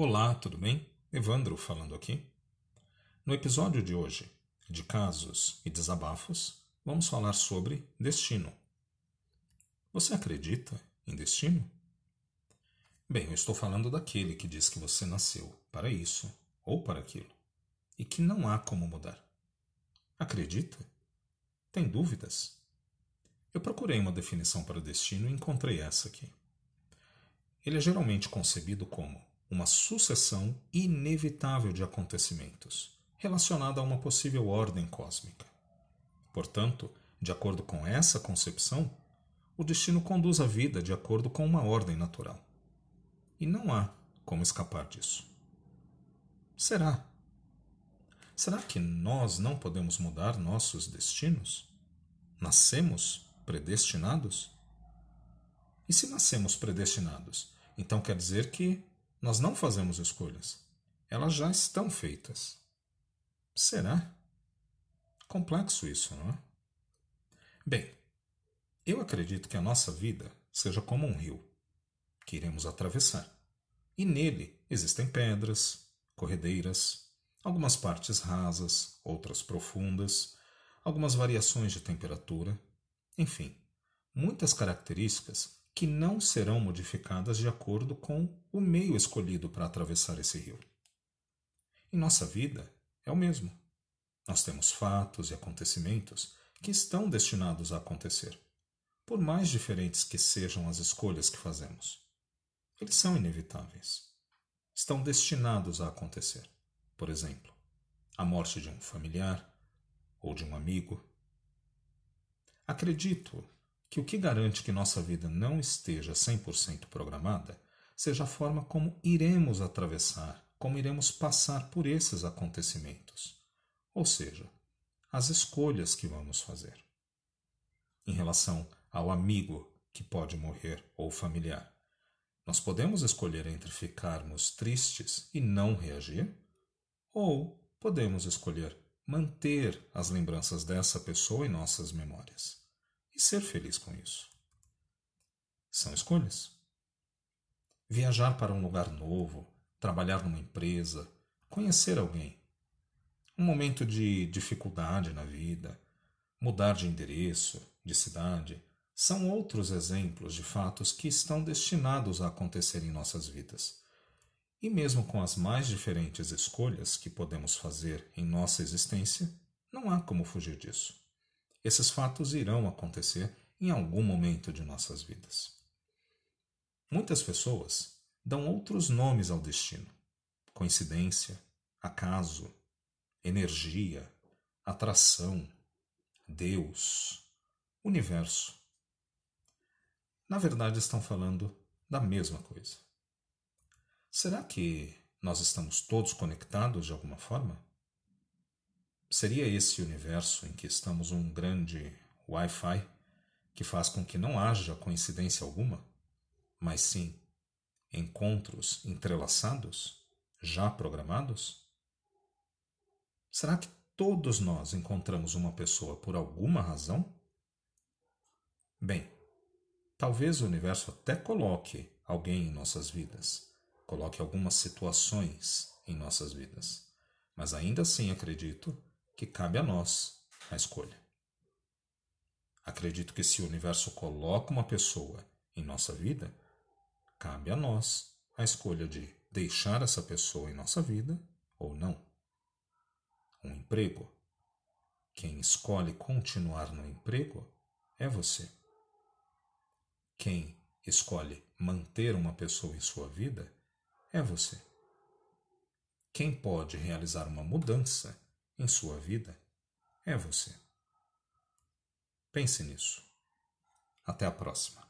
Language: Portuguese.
Olá, tudo bem? Evandro falando aqui. No episódio de hoje, de casos e desabafos, vamos falar sobre destino. Você acredita em destino? Bem, eu estou falando daquele que diz que você nasceu para isso ou para aquilo e que não há como mudar. Acredita? Tem dúvidas? Eu procurei uma definição para destino e encontrei essa aqui. Ele é geralmente concebido como uma sucessão inevitável de acontecimentos, relacionada a uma possível ordem cósmica. Portanto, de acordo com essa concepção, o destino conduz a vida de acordo com uma ordem natural. E não há como escapar disso. Será? Será que nós não podemos mudar nossos destinos? Nascemos predestinados? E se nascemos predestinados, então quer dizer que nós não fazemos escolhas. Elas já estão feitas. Será? Complexo isso, não é? Bem, eu acredito que a nossa vida seja como um rio que iremos atravessar. E nele existem pedras, corredeiras, algumas partes rasas, outras profundas, algumas variações de temperatura, enfim, muitas características que não serão modificadas de acordo com o meio escolhido para atravessar esse rio. Em nossa vida é o mesmo. Nós temos fatos e acontecimentos que estão destinados a acontecer, por mais diferentes que sejam as escolhas que fazemos. Eles são inevitáveis. Estão destinados a acontecer. Por exemplo, a morte de um familiar ou de um amigo. Acredito que o que garante que nossa vida não esteja 100% programada seja a forma como iremos atravessar, como iremos passar por esses acontecimentos, ou seja, as escolhas que vamos fazer. Em relação ao amigo que pode morrer ou familiar, nós podemos escolher entre ficarmos tristes e não reagir, ou podemos escolher manter as lembranças dessa pessoa em nossas memórias e ser feliz com isso. São escolhas. Viajar para um lugar novo, trabalhar numa empresa, conhecer alguém. Um momento de dificuldade na vida, mudar de endereço, de cidade, são outros exemplos de fatos que estão destinados a acontecer em nossas vidas. E mesmo com as mais diferentes escolhas que podemos fazer em nossa existência, não há como fugir disso. Esses fatos irão acontecer em algum momento de nossas vidas. Muitas pessoas dão outros nomes ao destino: coincidência, acaso, energia, atração, Deus, universo. Na verdade, estão falando da mesma coisa. Será que nós estamos todos conectados de alguma forma? Seria esse universo em que estamos um grande Wi-Fi que faz com que não haja coincidência alguma, mas sim encontros entrelaçados, já programados? Será que todos nós encontramos uma pessoa por alguma razão? Bem, talvez o universo até coloque alguém em nossas vidas, coloque algumas situações em nossas vidas, mas ainda assim acredito que cabe a nós a escolha. Acredito que se o universo coloca uma pessoa em nossa vida, cabe a nós a escolha de deixar essa pessoa em nossa vida ou não. Um emprego. Quem escolhe continuar no emprego é você. Quem escolhe manter uma pessoa em sua vida é você. Quem pode realizar uma mudança em sua vida é você. Pense nisso. Até a próxima.